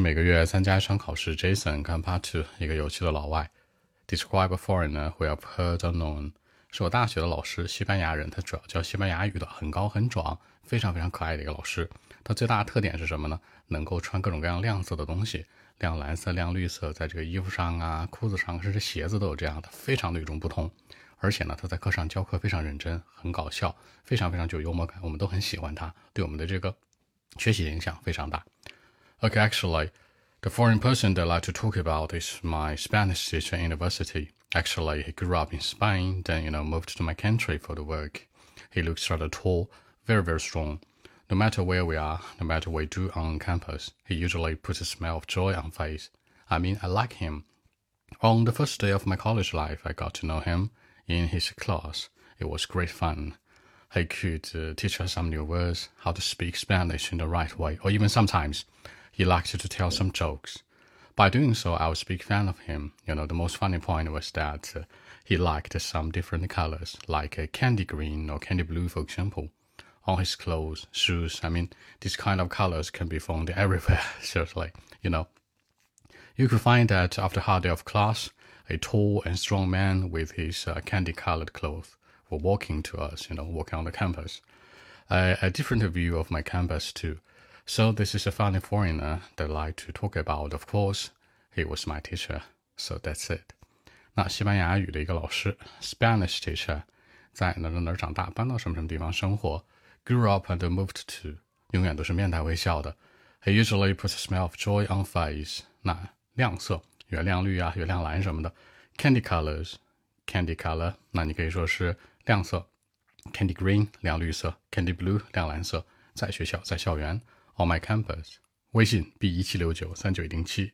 每个月参加一场考试。Jason 看 Part Two，一个有趣的老外。Describe a foreigner who I've heard or known，是我大学的老师，西班牙人，他主要教西班牙语的，很高很壮，非常非常可爱的一个老师。他最大的特点是什么呢？能够穿各种各样亮色的东西，亮蓝色、亮绿色，在这个衣服上啊、裤子上，甚至鞋子都有这样的，非常的与众不同。而且呢，他在课上教课非常认真，很搞笑，非常非常具有幽默感，我们都很喜欢他，对我们的这个学习影响非常大。Okay, actually, the foreign person that I like to talk about is my Spanish teacher in university. Actually, he grew up in Spain, then you know moved to my country for the work. He looks rather tall, very very strong. No matter where we are, no matter what we do on campus, he usually puts a smile of joy on face. I mean, I like him. On the first day of my college life, I got to know him in his class. It was great fun. He could uh, teach us some new words, how to speak Spanish in the right way, or even sometimes he liked to tell some jokes. By doing so, I was a big fan of him. You know, the most funny point was that uh, he liked some different colors, like a candy green or candy blue, for example, on his clothes, shoes. I mean, these kind of colors can be found everywhere, seriously, you know. You could find that after a hard day of class, a tall and strong man with his uh, candy-colored clothes were walking to us, you know, walking on the campus. Uh, a different view of my campus too. So this is a funny foreigner that I like to talk about. Of course, he was my teacher. So that's it. 那西班牙语的一个老师，Spanish teacher，在哪哪哪长大，搬到什么什么地方生活，grew up and moved to，永远都是面带微笑的。He usually puts a smile of joy on face。那亮色月亮绿啊，月亮蓝什么的，candy colors，candy color，那你可以说是亮色，candy green 亮绿色，candy blue 亮蓝色，在学校在校园 ，on my campus，微信 b 一七六九三九零七。